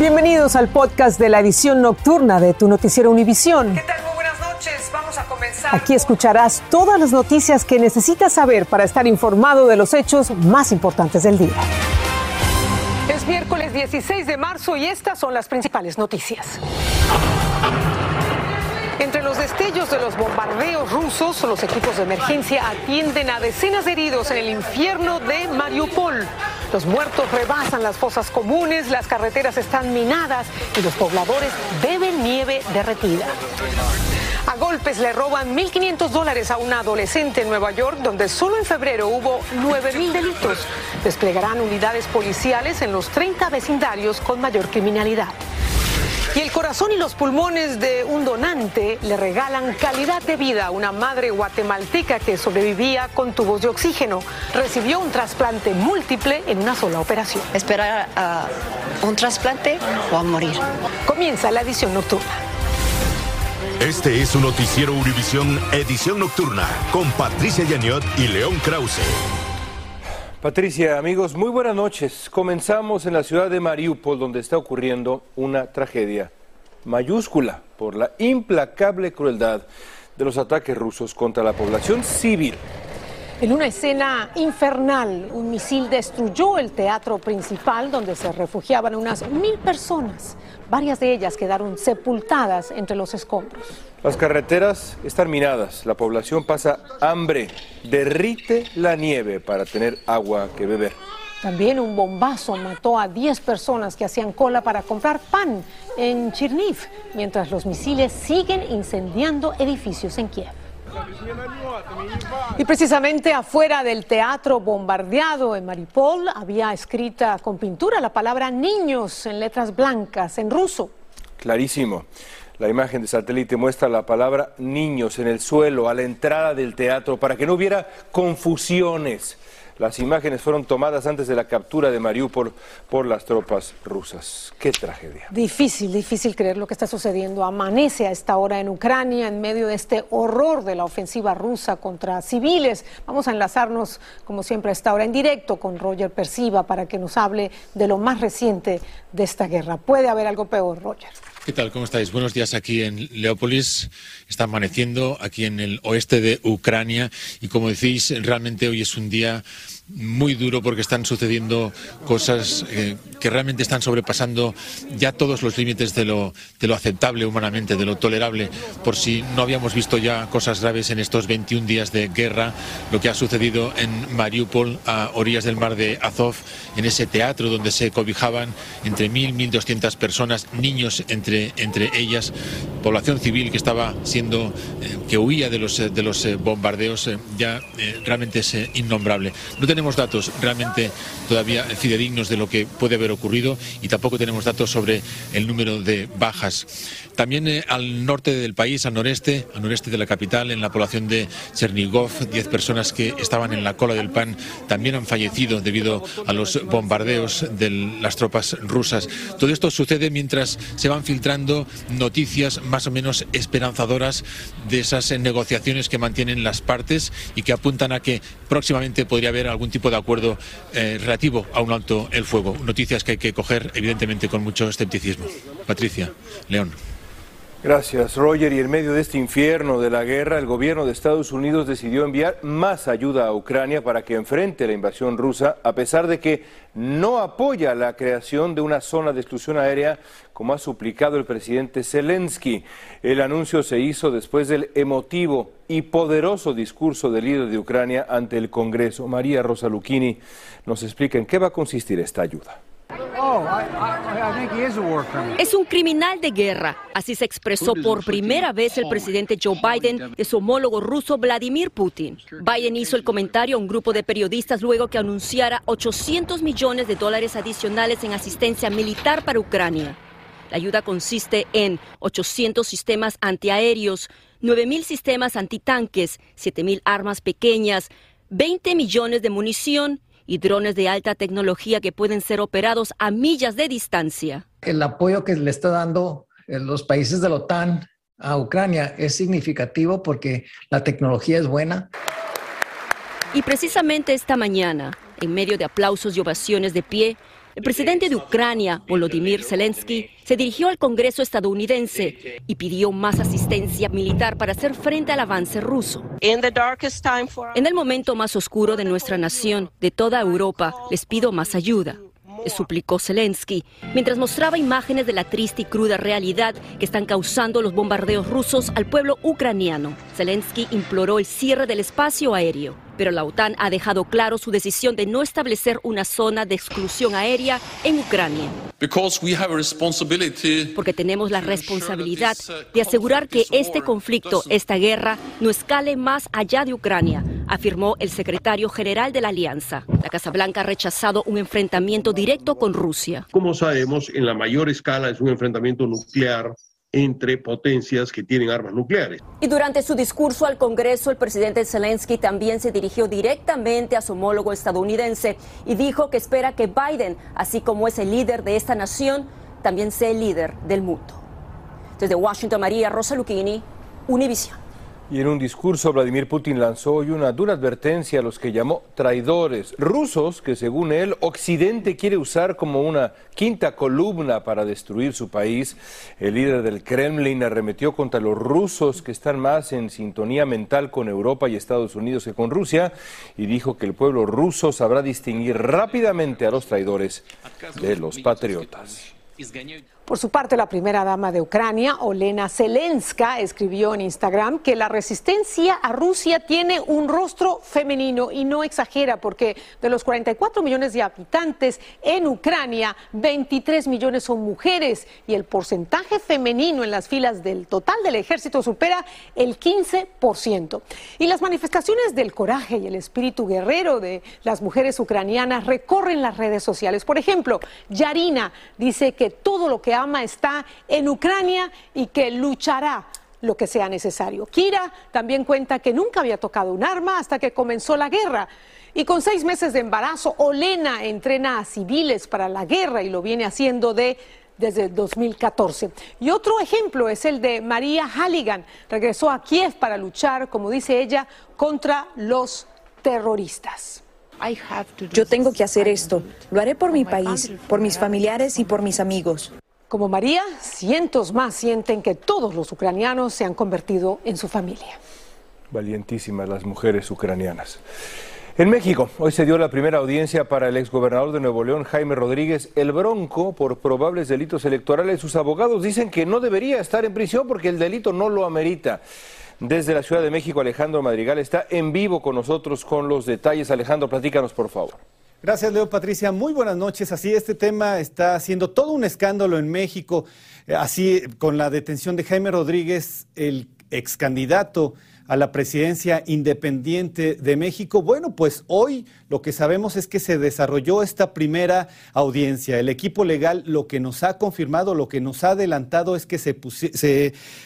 Bienvenidos al podcast de la edición nocturna de tu noticiero Univisión. ¿Qué tal? Muy buenas noches. Vamos a comenzar. Aquí escucharás todas las noticias que necesitas saber para estar informado de los hechos más importantes del día. Es miércoles 16 de marzo y estas son las principales noticias. Entre los destellos de los bombardeos rusos, los equipos de emergencia atienden a decenas de heridos en el infierno de Mariupol. Los muertos rebasan las fosas comunes, las carreteras están minadas y los pobladores beben nieve derretida. A golpes le roban 1.500 dólares a una adolescente en Nueva York, donde solo en febrero hubo 9.000 delitos. Desplegarán unidades policiales en los 30 vecindarios con mayor criminalidad. Y el corazón y los pulmones de un donante le regalan calidad de vida a una madre guatemalteca que sobrevivía con tubos de oxígeno. Recibió un trasplante múltiple en una sola operación. ¿Esperar a un trasplante o a morir? Comienza la edición nocturna. Este es un noticiero Univisión Edición Nocturna con Patricia Yaniot y León Krause. Patricia, amigos, muy buenas noches. Comenzamos en la ciudad de Mariupol, donde está ocurriendo una tragedia mayúscula por la implacable crueldad de los ataques rusos contra la población civil. En una escena infernal, un misil destruyó el teatro principal donde se refugiaban unas mil personas. Varias de ellas quedaron sepultadas entre los escombros. Las carreteras están minadas, la población pasa hambre, derrite la nieve para tener agua que beber. También un bombazo mató a 10 personas que hacían cola para comprar pan en Chirniv, mientras los misiles siguen incendiando edificios en Kiev. Y precisamente afuera del teatro bombardeado en Mariupol había escrita con pintura la palabra niños en letras blancas en ruso. Clarísimo. La imagen de satélite muestra la palabra niños en el suelo a la entrada del teatro para que no hubiera confusiones. Las imágenes fueron tomadas antes de la captura de Mariupol por las tropas rusas. Qué tragedia. Difícil, difícil creer lo que está sucediendo. Amanece a esta hora en Ucrania en medio de este horror de la ofensiva rusa contra civiles. Vamos a enlazarnos, como siempre, a esta hora en directo con Roger Persiva para que nos hable de lo más reciente de esta guerra. ¿Puede haber algo peor, Roger? ¿Qué tal? ¿Cómo estáis? Buenos días aquí en Leópolis. Está amaneciendo aquí en el oeste de Ucrania y como decís, realmente hoy es un día muy duro porque están sucediendo cosas eh, que realmente están sobrepasando ya todos los límites de lo, de lo aceptable humanamente, de lo tolerable. Por si no habíamos visto ya cosas graves en estos 21 días de guerra, lo que ha sucedido en Mariupol, a orillas del mar de Azov, en ese teatro donde se cobijaban entre 1.000, 1.200 personas, niños entre, entre ellas, población civil que estaba siendo, eh, que huía de los, de los eh, bombardeos, ya realmente es innombrable. No datos realmente todavía fidedignos de lo que puede haber ocurrido y tampoco tenemos datos sobre el número de bajas. También eh, al norte del país, al noreste, al noreste de la capital, en la población de Chernigov, 10 personas que estaban en la cola del pan también han fallecido debido a los bombardeos de las tropas rusas. Todo esto sucede mientras se van filtrando noticias más o menos esperanzadoras de esas negociaciones que mantienen las partes y que apuntan a que próximamente podría haber algún tipo de acuerdo eh, relativo a un alto el fuego. Noticias que hay que coger evidentemente con mucho escepticismo. Patricia, León. Gracias, Roger. Y en medio de este infierno de la guerra, el gobierno de Estados Unidos decidió enviar más ayuda a Ucrania para que enfrente la invasión rusa, a pesar de que no apoya la creación de una zona de exclusión aérea, como ha suplicado el presidente Zelensky. El anuncio se hizo después del emotivo y poderoso discurso del líder de Ucrania ante el Congreso. María Rosa Lucchini nos explica en qué va a consistir esta ayuda. Es un criminal de guerra. Así se expresó por primera vez el presidente Joe Biden de su homólogo ruso Vladimir Putin. Biden hizo el comentario a un grupo de periodistas luego que anunciara 800 millones de dólares adicionales en asistencia militar para Ucrania. La ayuda consiste en 800 sistemas antiaéreos, 9.000 sistemas antitanques, 7.000 armas pequeñas, 20 millones de munición y drones de alta tecnología que pueden ser operados a millas de distancia. El apoyo que le está dando eh, los países de la OTAN a Ucrania es significativo porque la tecnología es buena. Y precisamente esta mañana, en medio de aplausos y ovaciones de pie, El presidente de Ucrania, Volodymyr Zelensky, se dirigió al Congreso estadounidense y pidió más asistencia militar para hacer frente al avance ruso. En el momento más oscuro de nuestra nación, de toda Europa, les pido más ayuda suplicó Zelensky, mientras mostraba imágenes de la triste y cruda realidad que están causando los bombardeos rusos al pueblo ucraniano. Zelensky imploró el cierre del espacio aéreo, pero la OTAN ha dejado claro su decisión de no establecer una zona de exclusión aérea en Ucrania. Porque tenemos la responsabilidad de asegurar que este conflicto, esta guerra, no escale más allá de Ucrania, afirmó el secretario general de la Alianza. La Casa Blanca ha rechazado un enfrentamiento directo con Rusia. Como sabemos, en la mayor escala es un enfrentamiento nuclear entre potencias que tienen armas nucleares. Y durante su discurso al Congreso, el presidente Zelensky también se dirigió directamente a su homólogo estadounidense y dijo que espera que Biden, así como es el líder de esta nación, también sea el líder del mundo. Desde Washington, María Rosa Lucchini, Univision. Y en un discurso, Vladimir Putin lanzó hoy una dura advertencia a los que llamó traidores rusos, que según él, Occidente quiere usar como una quinta columna para destruir su país. El líder del Kremlin arremetió contra los rusos que están más en sintonía mental con Europa y Estados Unidos que con Rusia y dijo que el pueblo ruso sabrá distinguir rápidamente a los traidores de los patriotas. Por su parte, la primera dama de Ucrania, Olena Zelenska, escribió en Instagram que la resistencia a Rusia tiene un rostro femenino y no exagera porque de los 44 millones de habitantes en Ucrania, 23 millones son mujeres y el porcentaje femenino en las filas del total del ejército supera el 15%. Y las manifestaciones del coraje y el espíritu guerrero de las mujeres ucranianas recorren las redes sociales. Por ejemplo, Yarina dice que todo lo que ama está en Ucrania y que luchará lo que sea necesario. Kira también cuenta que nunca había tocado un arma hasta que comenzó la guerra. Y con seis meses de embarazo, Olena entrena a civiles para la guerra y lo viene haciendo de desde 2014. Y otro ejemplo es el de María Halligan. Regresó a Kiev para luchar, como dice ella, contra los terroristas. Yo tengo que hacer esto. Lo haré por mi país, por mis familiares y por mis amigos. Como María, cientos más sienten que todos los ucranianos se han convertido en su familia. Valientísimas las mujeres ucranianas. En México, hoy se dio la primera audiencia para el exgobernador de Nuevo León, Jaime Rodríguez el Bronco, por probables delitos electorales. Sus abogados dicen que no debería estar en prisión porque el delito no lo amerita. Desde la Ciudad de México, Alejandro Madrigal está en vivo con nosotros con los detalles. Alejandro, platícanos, por favor. Gracias, Leo Patricia. Muy buenas noches. Así, este tema está haciendo todo un escándalo en México. Eh, así, con la detención de Jaime Rodríguez, el ex candidato a la presidencia independiente de México. Bueno, pues hoy lo que sabemos es que se desarrolló esta primera audiencia. El equipo legal lo que nos ha confirmado, lo que nos ha adelantado es que se,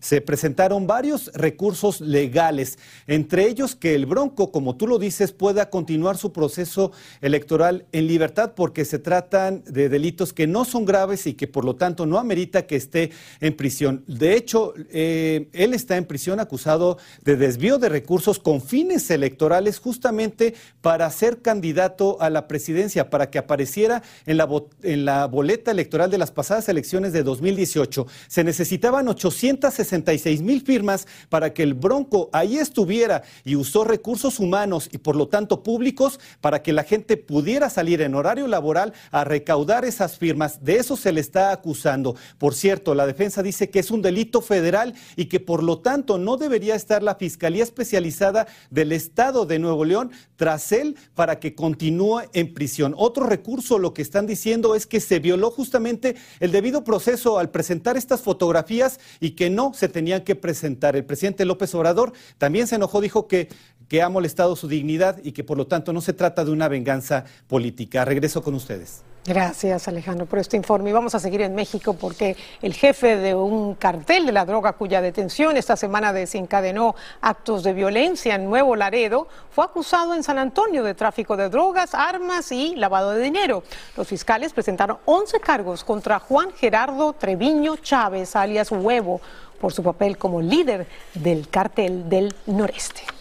se, presentaron varios recursos legales, entre ellos que el Bronco, como tú lo dices, pueda continuar su proceso electoral en libertad porque se tratan de delitos que no son graves y que por lo tanto no amerita que esté en prisión. De hecho, eh, él está en prisión acusado de desvío de recursos con fines electorales justamente para ser candidato a la presidencia, para que apareciera en la, boleta electoral de las pasadas elecciones de 2018. Se necesitaban 866 mil firmas para que el Bronco ahí estuviera y usó recursos humanos y por lo tanto públicos para que la gente pudiera salir en horario laboral a recaudar esas firmas. De eso se le está acusando. Por cierto, la defensa dice que es un delito federal y que por lo tanto no debería estar la fiscalía Fiscalía Especializada del Estado de Nuevo León tras él para que continúe en prisión. Otro recurso, lo que están diciendo es que se violó justamente el debido proceso al presentar estas fotografías y que no se tenían que presentar. El presidente López Obrador también se enojó, dijo que, que ha molestado su dignidad y que por lo tanto no se trata de una venganza política. Regreso con ustedes. Gracias, Alejandro, por este informe. Y vamos a seguir en México porque el jefe de un cartel de la droga cuya detención esta semana desencadenó actos de violencia en Nuevo Laredo fue acusado en San Antonio de tráfico de drogas, armas y lavado de dinero. Los fiscales presentaron 11 cargos contra Juan Gerardo Treviño Chávez, alias Huevo, por su papel como líder del cartel del noreste.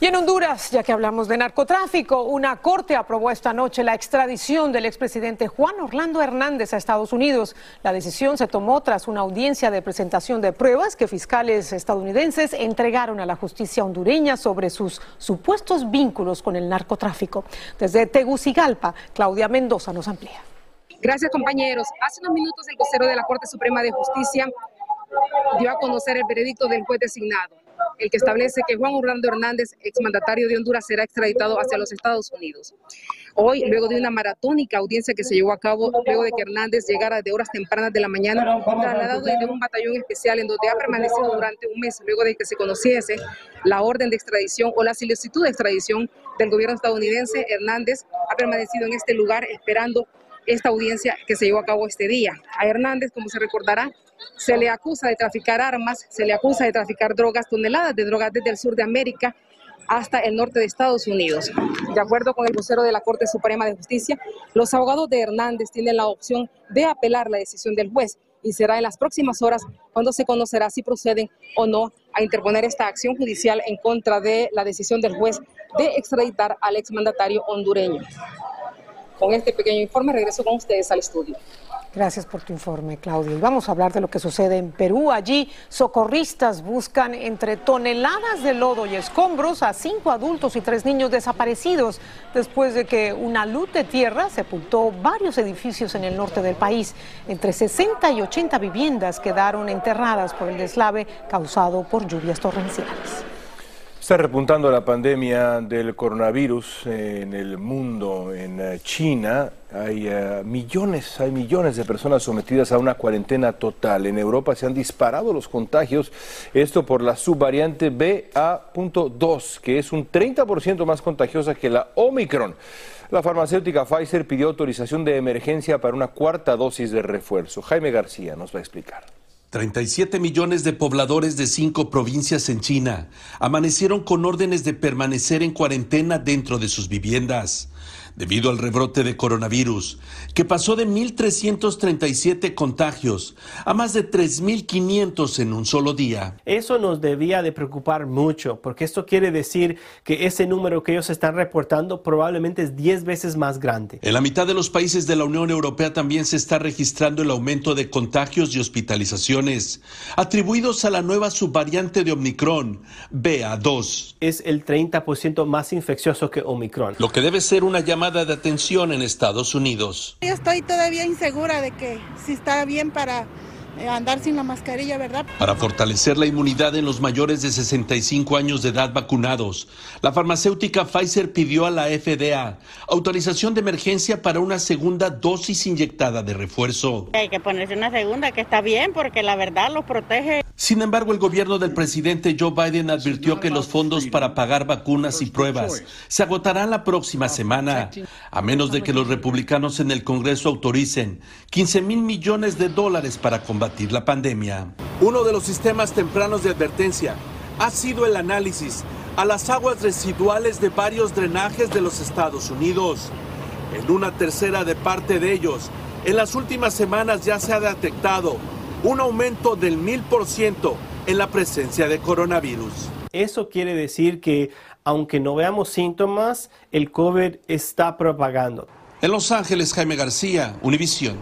Y en Honduras, ya que hablamos de narcotráfico, una corte aprobó esta noche la extradición del expresidente Juan Orlando Hernández a Estados Unidos. La decisión se tomó tras una audiencia de presentación de pruebas que fiscales estadounidenses entregaron a la justicia hondureña sobre sus supuestos vínculos con el narcotráfico. Desde Tegucigalpa, Claudia Mendoza nos amplía. Gracias, compañeros. Hace unos minutos el vocero de la Corte Suprema de Justicia dio a conocer el veredicto del juez designado el que establece que Juan Orlando Hernández, exmandatario de Honduras, será extraditado hacia los Estados Unidos. Hoy, luego de una maratónica audiencia que se llevó a cabo, luego de que Hernández llegara de horas tempranas de la mañana, trasladado desde un batallón especial en donde ha permanecido durante un mes, luego de que se conociese la orden de extradición o la solicitud de extradición del gobierno estadounidense, Hernández ha permanecido en este lugar esperando esta audiencia que se llevó a cabo este día. A Hernández, como se recordará, se le acusa de traficar armas, se le acusa de traficar drogas, toneladas de drogas desde el sur de América hasta el norte de Estados Unidos. De acuerdo con el vocero de la Corte Suprema de Justicia, los abogados de Hernández tienen la opción de apelar la decisión del juez y será en las próximas horas cuando se conocerá si proceden o no a interponer esta acción judicial en contra de la decisión del juez de extraditar al exmandatario hondureño. Con este pequeño informe regreso con ustedes al estudio. Gracias por tu informe, Claudio. Y vamos a hablar de lo que sucede en Perú. Allí, socorristas buscan entre toneladas de lodo y escombros a cinco adultos y tres niños desaparecidos después de que una luz de tierra sepultó varios edificios en el norte del país. Entre 60 y 80 viviendas quedaron enterradas por el deslave causado por lluvias torrenciales. Está repuntando la pandemia del coronavirus en el mundo, en eh, China. Hay eh, millones, hay millones de personas sometidas a una cuarentena total. En Europa se han disparado los contagios, esto por la subvariante BA.2, que es un 30% más contagiosa que la Omicron. La farmacéutica Pfizer pidió autorización de emergencia para una cuarta dosis de refuerzo. Jaime García nos va a explicar. 37 millones de pobladores de cinco provincias en China amanecieron con órdenes de permanecer en cuarentena dentro de sus viviendas debido al rebrote de coronavirus, que pasó de 1.337 contagios a más de 3.500 en un solo día. Eso nos debía de preocupar mucho, porque esto quiere decir que ese número que ellos están reportando probablemente es 10 veces más grande. En la mitad de los países de la Unión Europea también se está registrando el aumento de contagios y hospitalizaciones, atribuidos a la nueva subvariante de Omicron, BA2. Es el 30% más infeccioso que Omicron. Lo que debe ser una llamada de atención en Estados Unidos. Yo estoy todavía insegura de que si está bien para andar sin la mascarilla, ¿verdad? Para fortalecer la inmunidad en los mayores de 65 años de edad vacunados, la farmacéutica Pfizer pidió a la FDA autorización de emergencia para una segunda dosis inyectada de refuerzo. Hay que ponerse una segunda, que está bien, porque la verdad los protege. Sin embargo, el gobierno del presidente Joe Biden advirtió que los fondos para pagar vacunas y pruebas se agotarán la próxima semana, a menos de que los republicanos en el Congreso autoricen 15 mil millones de dólares para combatir la pandemia. Uno de los sistemas tempranos de advertencia ha sido el análisis a las aguas residuales de varios drenajes de los Estados Unidos. En una tercera de parte de ellos, en las últimas semanas ya se ha detectado un aumento del mil por ciento en la presencia de coronavirus. Eso quiere decir que aunque no veamos síntomas, el COVID está propagando. En Los Ángeles, Jaime García, Univisión.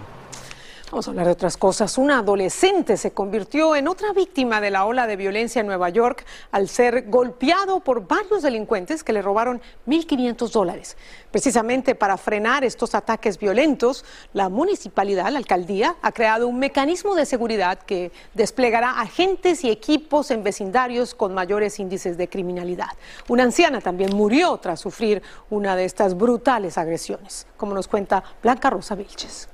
Vamos a hablar de otras cosas. Una adolescente se convirtió en otra víctima de la ola de violencia en Nueva York al ser golpeado por varios delincuentes que le robaron 1.500 dólares. Precisamente para frenar estos ataques violentos, la municipalidad, la alcaldía, ha creado un mecanismo de seguridad que desplegará agentes y equipos en vecindarios con mayores índices de criminalidad. Una anciana también murió tras sufrir una de estas brutales agresiones, como nos cuenta Blanca Rosa Vilches.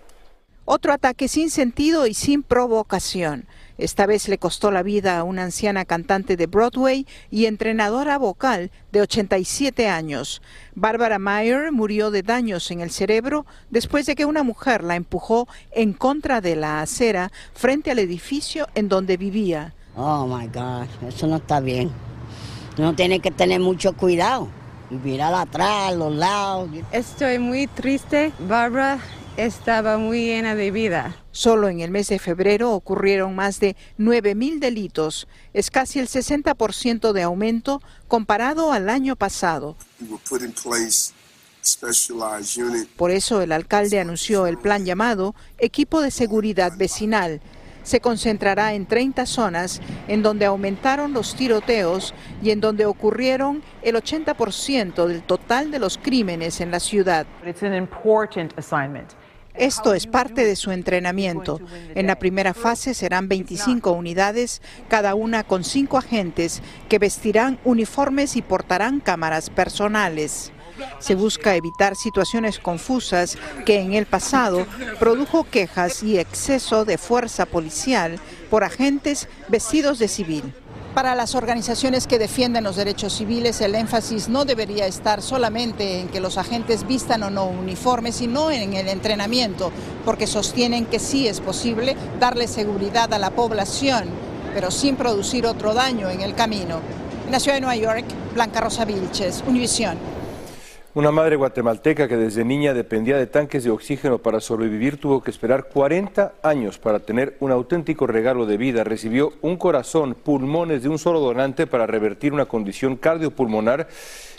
Otro ataque sin sentido y sin provocación. Esta vez le costó la vida a una anciana cantante de Broadway y entrenadora vocal de 87 años. Barbara Meyer murió de daños en el cerebro después de que una mujer la empujó en contra de la acera frente al edificio en donde vivía. Oh my God, eso no está bien. Uno tiene que tener mucho cuidado y mirar atrás, los lados. Estoy muy triste. Barbara estaba muy llena de vida. Solo en el mes de febrero ocurrieron más de 9.000 delitos. Es casi el 60% de aumento comparado al año pasado. Por eso el alcalde anunció el plan llamado Equipo de Seguridad Vecinal. Se concentrará en 30 zonas en donde aumentaron los tiroteos y en donde ocurrieron el 80% del total de los crímenes en la ciudad. Esto es parte de su entrenamiento. En la primera fase serán 25 unidades, cada una con cinco agentes que vestirán uniformes y portarán cámaras personales. Se busca evitar situaciones confusas que en el pasado produjo quejas y exceso de fuerza policial por agentes vestidos de civil. Para las organizaciones que defienden los derechos civiles, el énfasis no debería estar solamente en que los agentes vistan o no uniformes, sino en el entrenamiento, porque sostienen que sí es posible darle seguridad a la población, pero sin producir otro daño en el camino. En la ciudad de Nueva York, Blanca Rosa Vilches, Univisión. Una madre guatemalteca que desde niña dependía de tanques de oxígeno para sobrevivir tuvo que esperar 40 años para tener un auténtico regalo de vida. Recibió un corazón, pulmones de un solo donante para revertir una condición cardiopulmonar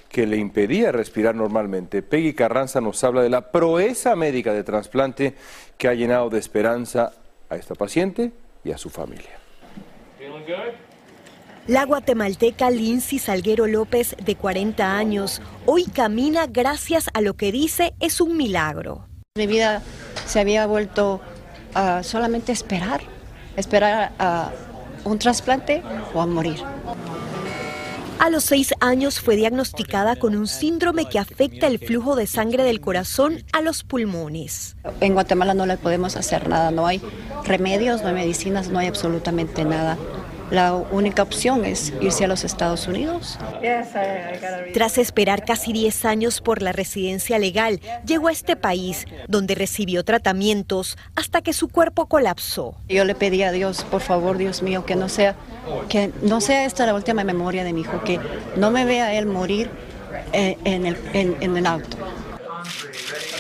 que le impedía respirar normalmente. Peggy Carranza nos habla de la proeza médica de trasplante que ha llenado de esperanza a esta paciente y a su familia. La guatemalteca Lindsay Salguero López, de 40 años, hoy camina gracias a lo que dice es un milagro. Mi vida se había vuelto a solamente esperar, esperar a un trasplante o a morir. A los seis años fue diagnosticada con un síndrome que afecta el flujo de sangre del corazón a los pulmones. En Guatemala no le podemos hacer nada, no hay remedios, no hay medicinas, no hay absolutamente nada la única opción es irse a los Estados Unidos. Tras esperar casi 10 años por la residencia legal, llegó a este país, donde recibió tratamientos hasta que su cuerpo colapsó. Yo le pedí a Dios, por favor, Dios mío, que no sea, que no sea esta la última memoria de mi hijo, que no me vea él morir eh, en el, en el auto.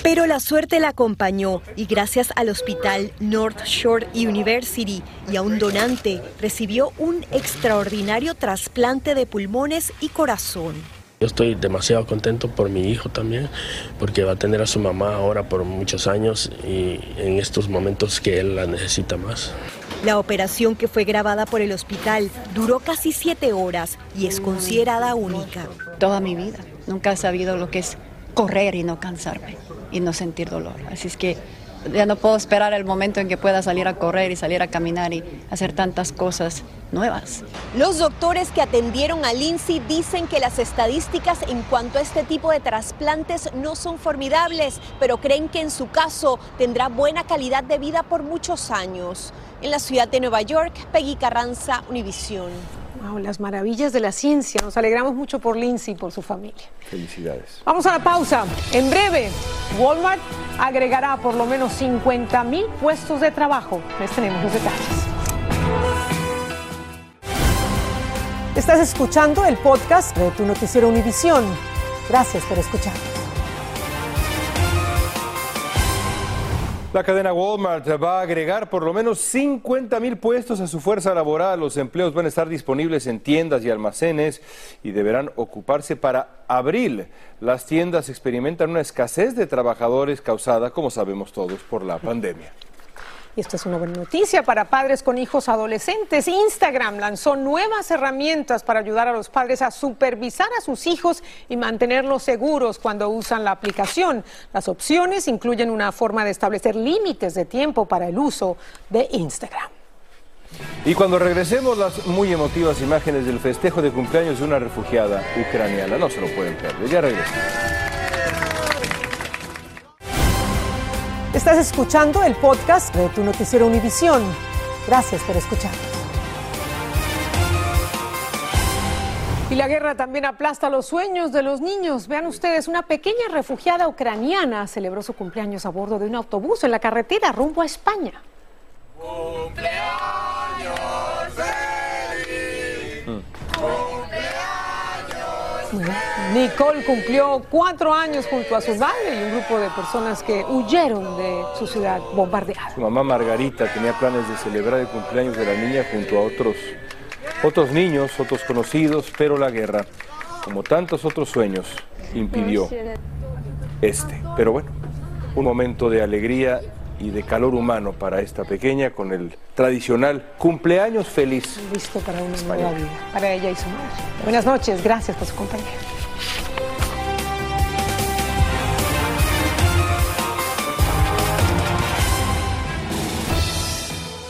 Pero la suerte la acompañó y gracias al hospital North Shore University y a un donante recibió un extraordinario trasplante de pulmones y corazón. Yo estoy demasiado contento por mi hijo también, porque va a tener a su mamá ahora por muchos años y en estos momentos que él la necesita más. La operación que fue grabada por el hospital duró casi siete horas y es considerada única. Toda mi vida, nunca he sabido lo que es correr y no cansarme y no sentir dolor. Así es que ya no puedo esperar el momento en que pueda salir a correr y salir a caminar y hacer tantas cosas nuevas. Los doctores que atendieron a Lindsay dicen que las estadísticas en cuanto a este tipo de trasplantes no son formidables, pero creen que en su caso tendrá buena calidad de vida por muchos años. En la ciudad de Nueva York, Peggy Carranza, Univisión las maravillas de la ciencia. Nos alegramos mucho por Lindsay y por su familia. Felicidades. Vamos a la pausa. En breve, Walmart agregará por lo menos 50 mil puestos de trabajo. Les tenemos los detalles. Estás escuchando el podcast de tu noticiero Univisión. Gracias por escuchar. La cadena Walmart va a agregar por lo menos 50 mil puestos a su fuerza laboral. Los empleos van a estar disponibles en tiendas y almacenes y deberán ocuparse para abril. Las tiendas experimentan una escasez de trabajadores causada, como sabemos todos, por la pandemia. Y esto es una buena noticia para padres con hijos adolescentes. Instagram lanzó nuevas herramientas para ayudar a los padres a supervisar a sus hijos y mantenerlos seguros cuando usan la aplicación. Las opciones incluyen una forma de establecer límites de tiempo para el uso de Instagram. Y cuando regresemos las muy emotivas imágenes del festejo de cumpleaños de una refugiada ucraniana, no se lo pueden perder. Ya regresamos. Estás escuchando el podcast de tu noticiero Univisión. Gracias por escuchar. Y la guerra también aplasta los sueños de los niños. Vean ustedes, una pequeña refugiada ucraniana celebró su cumpleaños a bordo de un autobús en la carretera rumbo a España. ¡Cumpleaños Nicole cumplió cuatro años junto a su madre y un grupo de personas que huyeron de su ciudad bombardeada. Su mamá Margarita tenía planes de celebrar el cumpleaños de la niña junto a otros, otros niños, otros conocidos, pero la guerra, como tantos otros sueños, impidió este. Pero bueno, un momento de alegría y de calor humano para esta pequeña con el tradicional cumpleaños feliz. Listo para una nueva vida, para ella y su madre. Buenas noches, gracias por su compañía.